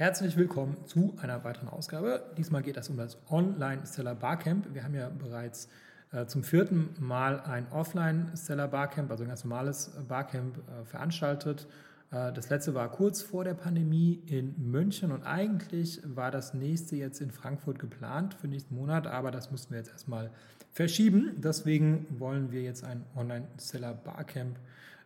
Herzlich willkommen zu einer weiteren Ausgabe. Diesmal geht es um das Online-Seller Barcamp. Wir haben ja bereits äh, zum vierten Mal ein Offline-Seller Barcamp, also ein ganz normales Barcamp, äh, veranstaltet. Äh, das letzte war kurz vor der Pandemie in München und eigentlich war das nächste jetzt in Frankfurt geplant für nächsten Monat, aber das mussten wir jetzt erstmal verschieben. Deswegen wollen wir jetzt ein Online-Seller Barcamp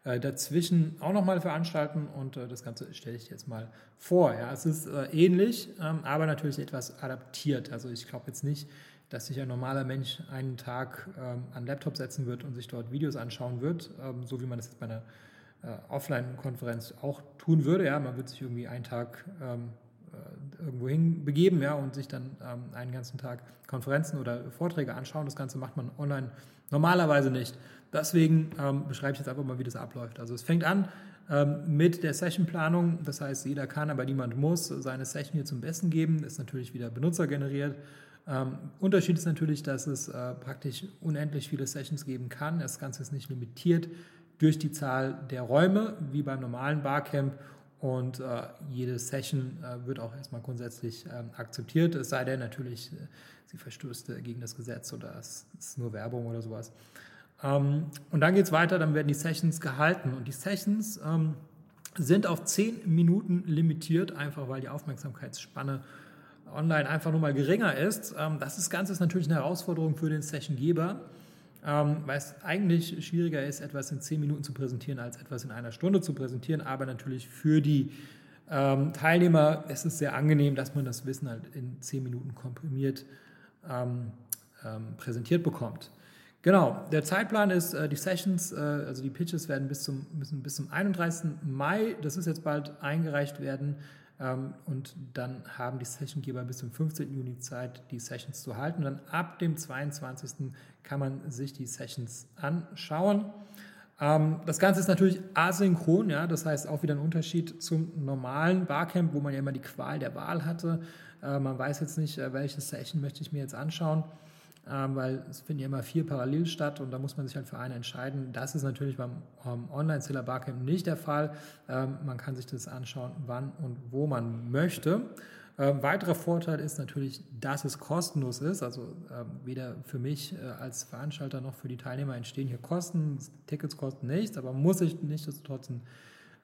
äh, dazwischen auch nochmal veranstalten und äh, das Ganze stelle ich jetzt mal vor. Ja, es ist äh, ähnlich, ähm, aber natürlich etwas adaptiert. Also ich glaube jetzt nicht, dass sich ein normaler Mensch einen Tag ähm, an Laptop setzen wird und sich dort Videos anschauen wird, ähm, so wie man das jetzt bei einer äh, Offline-Konferenz auch tun würde. Ja, man wird sich irgendwie einen Tag ähm, äh, irgendwo hin begeben ja, und sich dann ähm, einen ganzen Tag Konferenzen oder Vorträge anschauen. Das Ganze macht man online normalerweise nicht. Deswegen ähm, beschreibe ich jetzt einfach mal, wie das abläuft. Also es fängt an ähm, mit der Sessionplanung. Das heißt, jeder kann, aber niemand muss seine Session hier zum Besten geben. Ist natürlich wieder benutzergeneriert. Ähm, Unterschied ist natürlich, dass es äh, praktisch unendlich viele Sessions geben kann. Das Ganze ist nicht limitiert durch die Zahl der Räume, wie beim normalen Barcamp. Und äh, jede Session äh, wird auch erstmal grundsätzlich ähm, akzeptiert, es sei denn natürlich, äh, sie verstößt gegen das Gesetz oder es ist nur Werbung oder sowas. Ähm, und dann geht es weiter, dann werden die Sessions gehalten. Und die Sessions ähm, sind auf zehn Minuten limitiert, einfach weil die Aufmerksamkeitsspanne online einfach nur mal geringer ist. Ähm, das Ganze ist natürlich eine Herausforderung für den Sessiongeber, ähm, weil es eigentlich schwieriger ist, etwas in zehn Minuten zu präsentieren, als etwas in einer Stunde zu präsentieren. Aber natürlich für die ähm, Teilnehmer ist es sehr angenehm, dass man das Wissen halt in zehn Minuten komprimiert ähm, ähm, präsentiert bekommt. Genau, der Zeitplan ist, äh, die Sessions, äh, also die Pitches werden bis zum, müssen bis zum 31. Mai, das ist jetzt bald, eingereicht werden. Ähm, und dann haben die Sessiongeber bis zum 15. Juni Zeit, die Sessions zu halten. Und dann ab dem 22. kann man sich die Sessions anschauen. Ähm, das Ganze ist natürlich asynchron, ja, das heißt auch wieder ein Unterschied zum normalen Barcamp, wo man ja immer die Qual der Wahl hatte. Äh, man weiß jetzt nicht, welche Session möchte ich mir jetzt anschauen. Ähm, weil es finden ja immer vier parallel statt und da muss man sich halt für eine entscheiden. Das ist natürlich beim ähm, Online-Seller Barcamp nicht der Fall. Ähm, man kann sich das anschauen, wann und wo man möchte. Ähm, weiterer Vorteil ist natürlich, dass es kostenlos ist. Also ähm, weder für mich äh, als Veranstalter noch für die Teilnehmer entstehen hier Kosten. Tickets kosten nichts, aber muss ich nichtsdestotrotz ein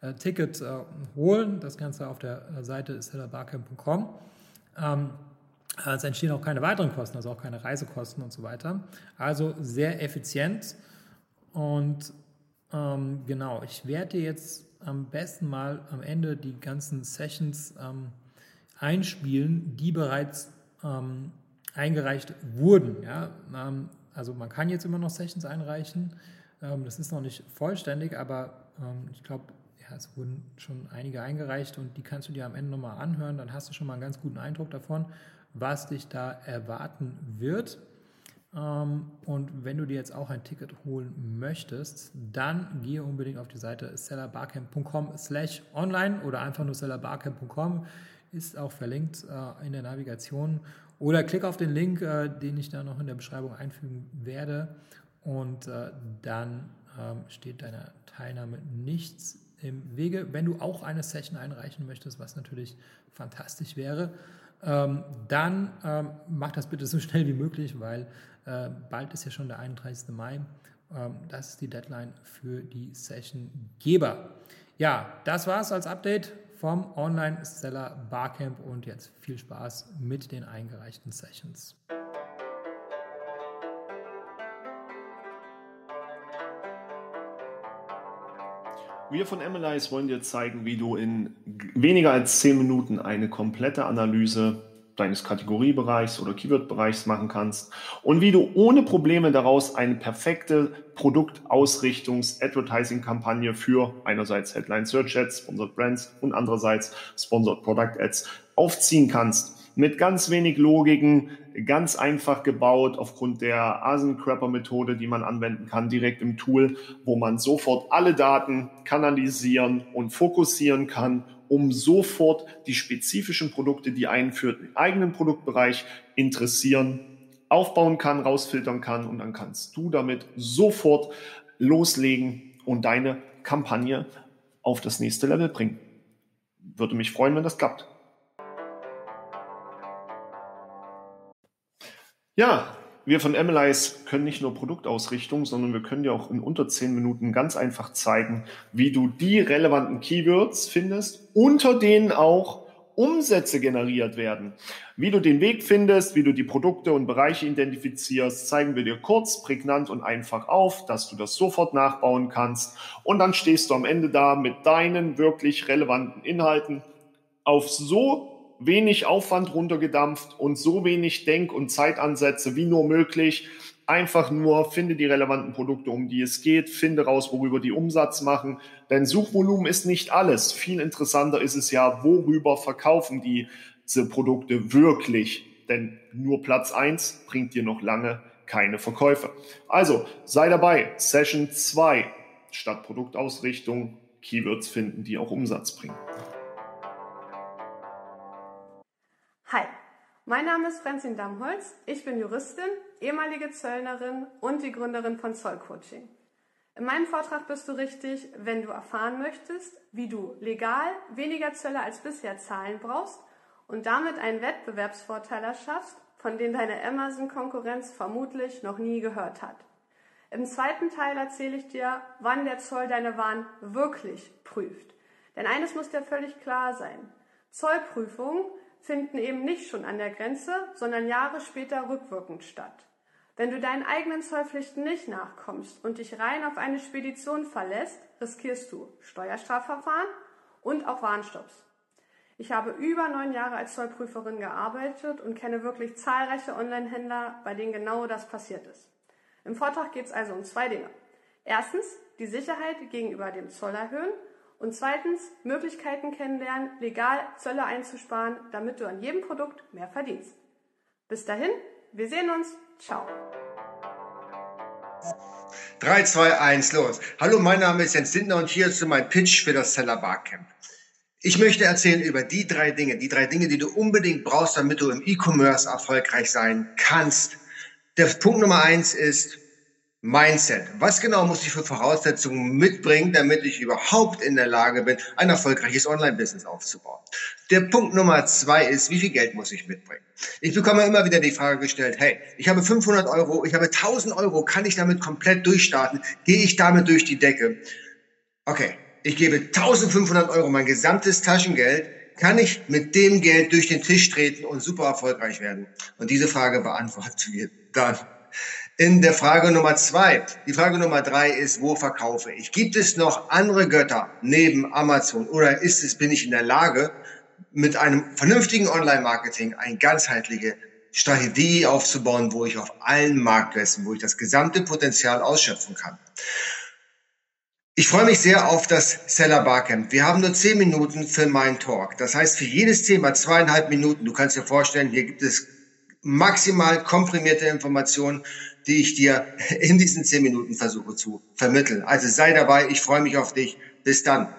äh, Ticket äh, holen. Das Ganze auf der äh, Seite sellerbarcamp.com. Ähm, es entstehen auch keine weiteren Kosten, also auch keine Reisekosten und so weiter. Also sehr effizient. Und ähm, genau, ich werde jetzt am besten mal am Ende die ganzen Sessions ähm, einspielen, die bereits ähm, eingereicht wurden. Ja? Ähm, also man kann jetzt immer noch Sessions einreichen. Ähm, das ist noch nicht vollständig, aber ähm, ich glaube, ja, es wurden schon einige eingereicht und die kannst du dir am Ende nochmal anhören. Dann hast du schon mal einen ganz guten Eindruck davon was dich da erwarten wird. Ähm, und wenn du dir jetzt auch ein Ticket holen möchtest, dann gehe unbedingt auf die Seite sellerbarcamp.com slash online oder einfach nur sellerbarcamp.com, ist auch verlinkt äh, in der Navigation. Oder klick auf den Link, äh, den ich da noch in der Beschreibung einfügen werde und äh, dann ähm, steht deiner Teilnahme nichts im Wege. Wenn du auch eine Session einreichen möchtest, was natürlich fantastisch wäre, ähm, dann ähm, mach das bitte so schnell wie möglich, weil äh, bald ist ja schon der 31. Mai. Ähm, das ist die Deadline für die Sessiongeber. Ja, das war es als Update vom Online-Seller Barcamp und jetzt viel Spaß mit den eingereichten Sessions. Wir von Analyze wollen dir zeigen, wie du in weniger als 10 Minuten eine komplette Analyse deines Kategoriebereichs oder Keyword-Bereichs machen kannst und wie du ohne Probleme daraus eine perfekte Produktausrichtungs-Advertising-Kampagne für einerseits Headline Search Ads, Sponsored Brands und andererseits Sponsored Product Ads aufziehen kannst. Mit ganz wenig Logiken, ganz einfach gebaut aufgrund der Asencrapper-Methode, die man anwenden kann, direkt im Tool, wo man sofort alle Daten kanalisieren und fokussieren kann, um sofort die spezifischen Produkte, die einen für den eigenen Produktbereich interessieren, aufbauen kann, rausfiltern kann und dann kannst du damit sofort loslegen und deine Kampagne auf das nächste Level bringen. Würde mich freuen, wenn das klappt. Ja, wir von MLIs können nicht nur Produktausrichtung, sondern wir können dir auch in unter zehn Minuten ganz einfach zeigen, wie du die relevanten Keywords findest, unter denen auch Umsätze generiert werden. Wie du den Weg findest, wie du die Produkte und Bereiche identifizierst, zeigen wir dir kurz, prägnant und einfach auf, dass du das sofort nachbauen kannst. Und dann stehst du am Ende da mit deinen wirklich relevanten Inhalten auf so wenig Aufwand runtergedampft und so wenig Denk- und Zeitansätze wie nur möglich, einfach nur finde die relevanten Produkte, um die es geht, finde raus, worüber die Umsatz machen. Denn Suchvolumen ist nicht alles. Viel interessanter ist es ja, worüber verkaufen diese Produkte wirklich. Denn nur Platz eins bringt dir noch lange keine Verkäufe. Also sei dabei. Session 2 statt Produktausrichtung Keywords finden, die auch Umsatz bringen. Hi, mein Name ist Frenzin Damholz. Ich bin Juristin, ehemalige Zöllnerin und die Gründerin von Zollcoaching. In meinem Vortrag bist du richtig, wenn du erfahren möchtest, wie du legal weniger Zölle als bisher zahlen brauchst und damit einen Wettbewerbsvorteil erschaffst, von dem deine Amazon-Konkurrenz vermutlich noch nie gehört hat. Im zweiten Teil erzähle ich dir, wann der Zoll deine Waren wirklich prüft. Denn eines muss dir völlig klar sein. Zollprüfungen finden eben nicht schon an der Grenze, sondern Jahre später rückwirkend statt. Wenn du deinen eigenen Zollpflichten nicht nachkommst und dich rein auf eine Spedition verlässt, riskierst du Steuerstrafverfahren und auch Warnstopps. Ich habe über neun Jahre als Zollprüferin gearbeitet und kenne wirklich zahlreiche Online-Händler, bei denen genau das passiert ist. Im Vortrag geht es also um zwei Dinge. Erstens die Sicherheit gegenüber dem Zoll erhöhen und zweitens, Möglichkeiten kennenlernen, legal Zölle einzusparen, damit du an jedem Produkt mehr verdienst. Bis dahin, wir sehen uns. Ciao. 3, 2, 1, los. Hallo, mein Name ist Jens Lindner und hier ist mein Pitch für das Seller Barcamp. Ich möchte erzählen über die drei Dinge, die drei Dinge, die du unbedingt brauchst, damit du im E-Commerce erfolgreich sein kannst. Der Punkt Nummer eins ist, Mindset. Was genau muss ich für Voraussetzungen mitbringen, damit ich überhaupt in der Lage bin, ein erfolgreiches Online-Business aufzubauen? Der Punkt Nummer zwei ist, wie viel Geld muss ich mitbringen? Ich bekomme immer wieder die Frage gestellt, hey, ich habe 500 Euro, ich habe 1000 Euro, kann ich damit komplett durchstarten? Gehe ich damit durch die Decke? Okay, ich gebe 1500 Euro, mein gesamtes Taschengeld, kann ich mit dem Geld durch den Tisch treten und super erfolgreich werden? Und diese Frage beantworten wir dann in der Frage Nummer zwei. Die Frage Nummer drei ist, wo verkaufe ich? Gibt es noch andere Götter neben Amazon oder ist es, bin ich in der Lage, mit einem vernünftigen Online-Marketing eine ganzheitliche Strategie aufzubauen, wo ich auf allen Marktplätzen, wo ich das gesamte Potenzial ausschöpfen kann? Ich freue mich sehr auf das Seller Barcamp. Wir haben nur zehn Minuten für meinen Talk. Das heißt, für jedes Thema zweieinhalb Minuten. Du kannst dir vorstellen, hier gibt es maximal komprimierte Informationen die ich dir in diesen zehn Minuten versuche zu vermitteln. Also sei dabei, ich freue mich auf dich. Bis dann.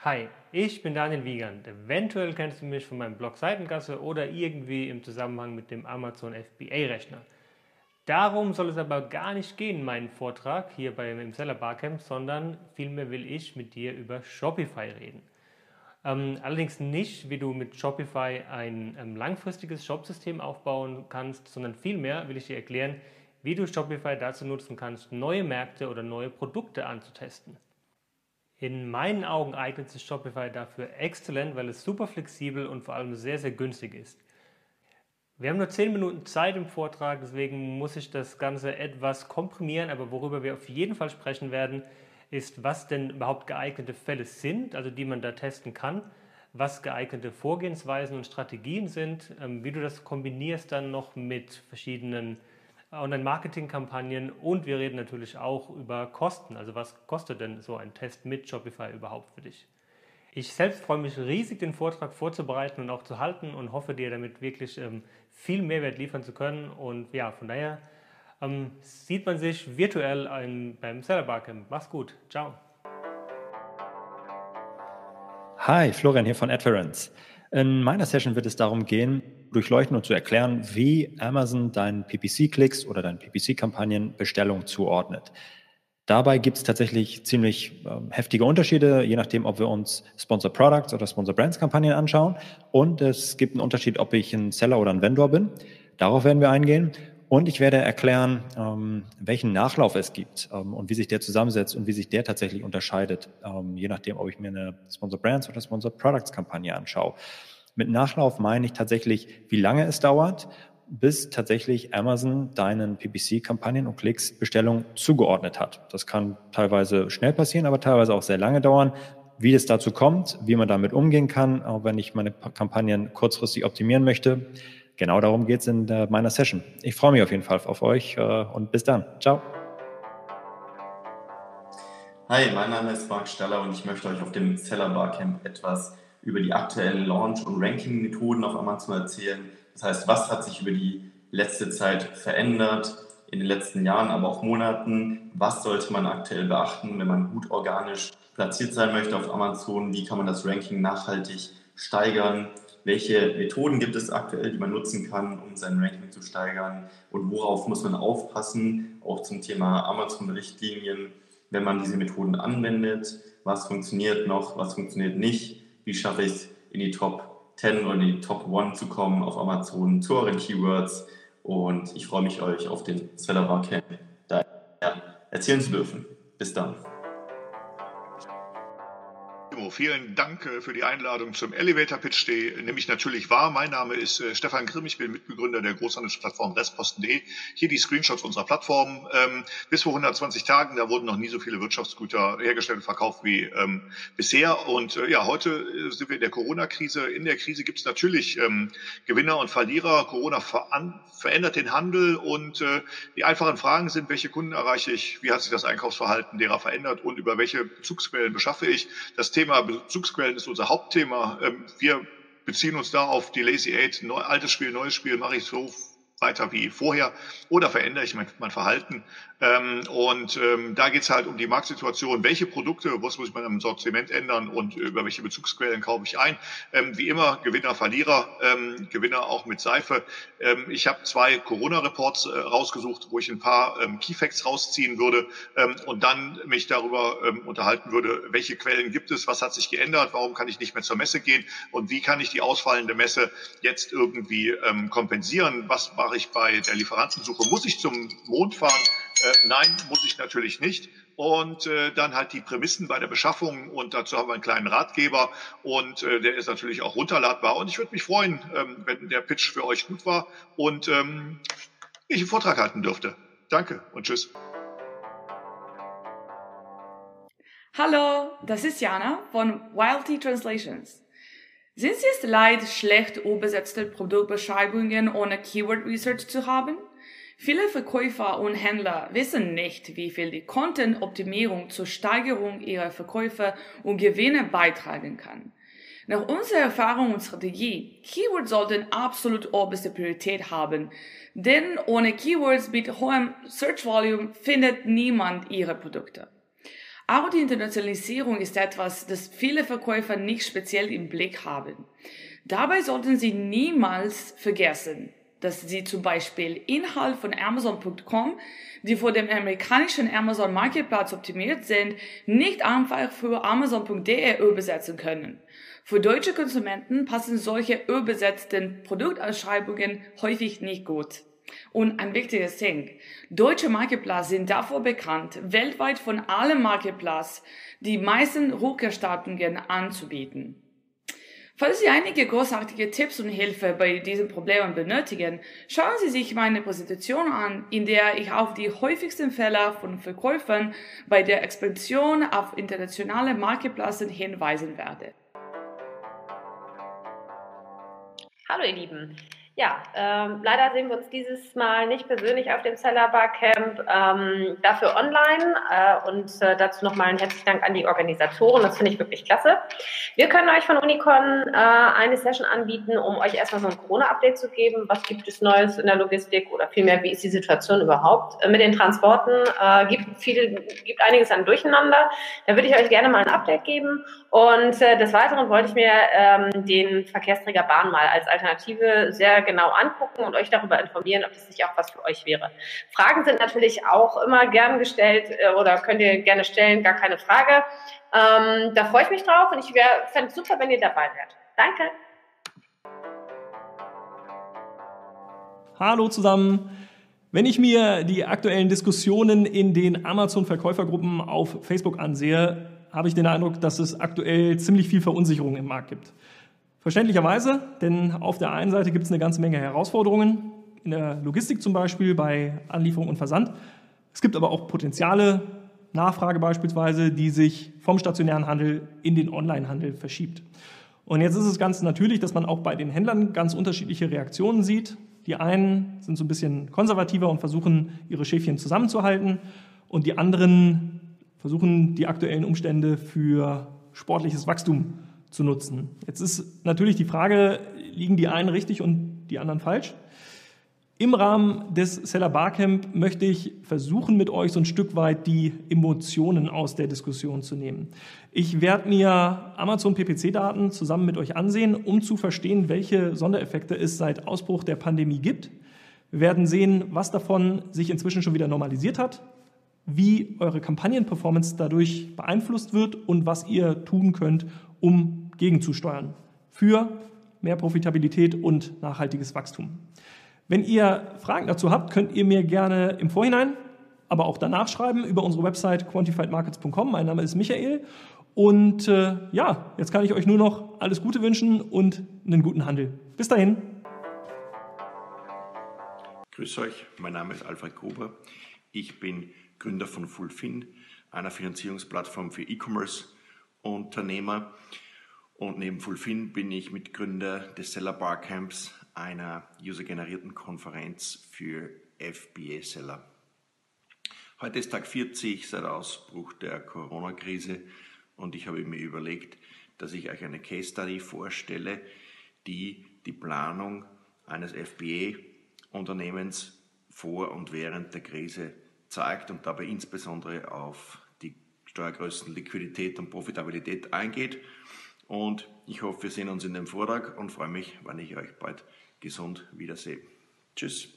Hi, ich bin Daniel Wiegand. Eventuell kennst du mich von meinem Blog Seitengasse oder irgendwie im Zusammenhang mit dem Amazon FBA-Rechner. Darum soll es aber gar nicht gehen, meinen Vortrag hier beim Seller Barcamp, sondern vielmehr will ich mit dir über Shopify reden. Ähm, allerdings nicht, wie du mit Shopify ein ähm, langfristiges Shopsystem aufbauen kannst, sondern vielmehr will ich dir erklären, wie du Shopify dazu nutzen kannst, neue Märkte oder neue Produkte anzutesten. In meinen Augen eignet sich Shopify dafür exzellent, weil es super flexibel und vor allem sehr, sehr günstig ist. Wir haben nur 10 Minuten Zeit im Vortrag, deswegen muss ich das Ganze etwas komprimieren, aber worüber wir auf jeden Fall sprechen werden, ist, was denn überhaupt geeignete Fälle sind, also die man da testen kann, was geeignete Vorgehensweisen und Strategien sind, ähm, wie du das kombinierst dann noch mit verschiedenen Online-Marketing-Kampagnen und wir reden natürlich auch über Kosten, also was kostet denn so ein Test mit Shopify überhaupt für dich. Ich selbst freue mich riesig, den Vortrag vorzubereiten und auch zu halten und hoffe dir damit wirklich ähm, viel Mehrwert liefern zu können und ja, von daher ähm, sieht man sich virtuell ein, beim Seller Barcamp. Mach's gut. Ciao. Hi, Florian hier von Adference. In meiner Session wird es darum gehen, durchleuchten und zu erklären, wie Amazon deinen PPC-Klicks oder deinen PPC-Kampagnen Bestellung zuordnet. Dabei gibt es tatsächlich ziemlich äh, heftige Unterschiede, je nachdem, ob wir uns Sponsor Products oder Sponsor Brands Kampagnen anschauen. Und es gibt einen Unterschied, ob ich ein Seller oder ein Vendor bin. Darauf werden wir eingehen. Und ich werde erklären, ähm, welchen Nachlauf es gibt ähm, und wie sich der zusammensetzt und wie sich der tatsächlich unterscheidet, ähm, je nachdem, ob ich mir eine Sponsor Brands oder Sponsor Products Kampagne anschaue. Mit Nachlauf meine ich tatsächlich, wie lange es dauert bis tatsächlich Amazon deinen PPC-Kampagnen und Klicks Bestellung zugeordnet hat. Das kann teilweise schnell passieren, aber teilweise auch sehr lange dauern. Wie es dazu kommt, wie man damit umgehen kann, auch wenn ich meine Kampagnen kurzfristig optimieren möchte, genau darum geht es in meiner Session. Ich freue mich auf jeden Fall auf euch äh, und bis dann. Ciao. Hi, mein Name ist Marc Staller und ich möchte euch auf dem Seller Barcamp etwas über die aktuellen Launch- und Ranking-Methoden auf Amazon erzählen, das heißt, was hat sich über die letzte Zeit verändert, in den letzten Jahren, aber auch Monaten? Was sollte man aktuell beachten, wenn man gut organisch platziert sein möchte auf Amazon? Wie kann man das Ranking nachhaltig steigern? Welche Methoden gibt es aktuell, die man nutzen kann, um sein Ranking zu steigern? Und worauf muss man aufpassen, auch zum Thema Amazon-Richtlinien, wenn man diese Methoden anwendet? Was funktioniert noch, was funktioniert nicht? Wie schaffe ich es in die Top 10 oder in die Top 1 zu kommen auf Amazon zu euren Keywords. Und ich freue mich, euch auf den Seller Barcamp da erzählen zu dürfen. Bis dann. Vielen Dank äh, für die Einladung zum Elevator Pitch, den nehme ich natürlich wahr. Mein Name ist äh, Stefan Grimm, ich bin Mitbegründer der Großhandelsplattform Restposten.de. Hier die Screenshots unserer Plattform. Ähm, bis vor 120 Tagen, da wurden noch nie so viele Wirtschaftsgüter hergestellt und verkauft wie ähm, bisher. Und äh, ja, heute sind wir in der Corona-Krise. In der Krise gibt es natürlich ähm, Gewinner und Verlierer. Corona verändert den Handel und die einfachen Fragen sind, welche Kunden erreiche ich, wie hat sich das Einkaufsverhalten derer verändert und über welche Bezugsquellen beschaffe ich. Das Thema Thema Bezugsquellen ist unser Hauptthema. Ähm, wir beziehen uns da auf die Lazy Eight, altes Spiel, neues Spiel, mache ich so weiter wie vorher oder verändere ich mein, mein Verhalten. Ähm, und ähm, da geht es halt um die Marktsituation. Welche Produkte, was muss ich meinem Sortiment ändern und über welche Bezugsquellen kaufe ich ein? Ähm, wie immer Gewinner, Verlierer, ähm, Gewinner auch mit Seife. Ähm, ich habe zwei Corona-Reports äh, rausgesucht, wo ich ein paar ähm, Keyfacts rausziehen würde ähm, und dann mich darüber ähm, unterhalten würde, welche Quellen gibt es, was hat sich geändert, warum kann ich nicht mehr zur Messe gehen und wie kann ich die ausfallende Messe jetzt irgendwie ähm, kompensieren? Was mache ich bei der Lieferantensuche? Muss ich zum Mond fahren? Äh, nein, muss ich natürlich nicht. Und äh, dann halt die Prämissen bei der Beschaffung und dazu haben wir einen kleinen Ratgeber und äh, der ist natürlich auch runterladbar. Und ich würde mich freuen, ähm, wenn der Pitch für euch gut war und ähm, ich einen Vortrag halten dürfte. Danke und tschüss. Hallo, das ist Jana von Wildty Translations. Sind Sie es leid, schlecht übersetzte Produktbeschreibungen ohne Keyword Research zu haben? Viele Verkäufer und Händler wissen nicht, wie viel die Content-Optimierung zur Steigerung ihrer Verkäufe und Gewinne beitragen kann. Nach unserer Erfahrung und Strategie, Keywords sollten absolut oberste Priorität haben, denn ohne Keywords mit hohem Search Volume findet niemand ihre Produkte. Auch die Internationalisierung ist etwas, das viele Verkäufer nicht speziell im Blick haben. Dabei sollten sie niemals vergessen, dass sie zum Beispiel Inhalt von Amazon.com, die vor dem amerikanischen Amazon Marketplace optimiert sind, nicht einfach für Amazon.de übersetzen können. Für deutsche Konsumenten passen solche übersetzten Produktausschreibungen häufig nicht gut. Und ein wichtiges Ding. Deutsche Marketplace sind davor bekannt, weltweit von allen Marketplace die meisten Hocherstattungen anzubieten. Falls Sie einige großartige Tipps und Hilfe bei diesen Problemen benötigen, schauen Sie sich meine Präsentation an, in der ich auf die häufigsten Fälle von Verkäufern bei der Expansion auf internationale Marktplätze hinweisen werde. Hallo ihr Lieben, ja, ähm, leider sehen wir uns dieses Mal nicht persönlich auf dem Seller Barcamp, ähm, dafür online. Äh, und äh, dazu nochmal ein herzlichen Dank an die Organisatoren. Das finde ich wirklich klasse. Wir können euch von Unicon äh, eine Session anbieten, um euch erstmal so ein Corona-Update zu geben. Was gibt es Neues in der Logistik oder vielmehr, wie ist die Situation überhaupt? Äh, mit den Transporten äh, gibt, viel, gibt einiges an Durcheinander. Da würde ich euch gerne mal ein Update geben. Und äh, des Weiteren wollte ich mir ähm, den Verkehrsträger Bahn mal als Alternative sehr genau angucken und euch darüber informieren, ob das nicht auch was für euch wäre. Fragen sind natürlich auch immer gern gestellt äh, oder könnt ihr gerne stellen, gar keine Frage. Ähm, da freue ich mich drauf und ich fände es super, wenn ihr dabei wärt. Danke. Hallo zusammen. Wenn ich mir die aktuellen Diskussionen in den Amazon-Verkäufergruppen auf Facebook ansehe, habe ich den Eindruck, dass es aktuell ziemlich viel Verunsicherung im Markt gibt. Verständlicherweise, denn auf der einen Seite gibt es eine ganze Menge Herausforderungen, in der Logistik zum Beispiel, bei Anlieferung und Versand. Es gibt aber auch Potenziale, Nachfrage beispielsweise, die sich vom stationären Handel in den Onlinehandel verschiebt. Und jetzt ist es ganz natürlich, dass man auch bei den Händlern ganz unterschiedliche Reaktionen sieht. Die einen sind so ein bisschen konservativer und versuchen, ihre Schäfchen zusammenzuhalten. Und die anderen versuchen, die aktuellen Umstände für sportliches Wachstum zu nutzen. Jetzt ist natürlich die Frage, liegen die einen richtig und die anderen falsch? Im Rahmen des Seller Barcamp möchte ich versuchen, mit euch so ein Stück weit die Emotionen aus der Diskussion zu nehmen. Ich werde mir Amazon PPC-Daten zusammen mit euch ansehen, um zu verstehen, welche Sondereffekte es seit Ausbruch der Pandemie gibt. Wir werden sehen, was davon sich inzwischen schon wieder normalisiert hat, wie eure Kampagnenperformance dadurch beeinflusst wird und was ihr tun könnt, um gegenzusteuern für mehr Profitabilität und nachhaltiges Wachstum. Wenn ihr Fragen dazu habt, könnt ihr mir gerne im Vorhinein, aber auch danach schreiben über unsere Website quantifiedmarkets.com. Mein Name ist Michael. Und äh, ja, jetzt kann ich euch nur noch alles Gute wünschen und einen guten Handel. Bis dahin. Grüß euch, mein Name ist Alfred Gruber. Ich bin Gründer von Fullfin, einer Finanzierungsplattform für E-Commerce-Unternehmer. Und neben Fullfin bin ich Mitgründer des Seller Barcamps, einer usergenerierten Konferenz für FBA-Seller. Heute ist Tag 40 seit Ausbruch der Corona-Krise und ich habe mir überlegt, dass ich euch eine Case Study vorstelle, die die Planung eines FBA-Unternehmens vor und während der Krise zeigt und dabei insbesondere auf die Steuergrößen Liquidität und Profitabilität eingeht. Und ich hoffe, wir sehen uns in dem Vortrag und freue mich, wenn ich euch bald gesund wiedersehe. Tschüss.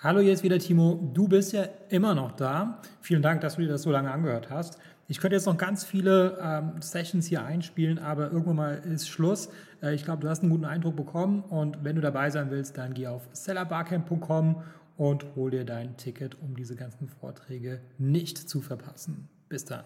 Hallo, hier ist wieder Timo. Du bist ja immer noch da. Vielen Dank, dass du dir das so lange angehört hast. Ich könnte jetzt noch ganz viele ähm, Sessions hier einspielen, aber irgendwann mal ist Schluss. Äh, ich glaube, du hast einen guten Eindruck bekommen und wenn du dabei sein willst, dann geh auf sellerbarcamp.com und hol dir dein Ticket, um diese ganzen Vorträge nicht zu verpassen. Bis dann.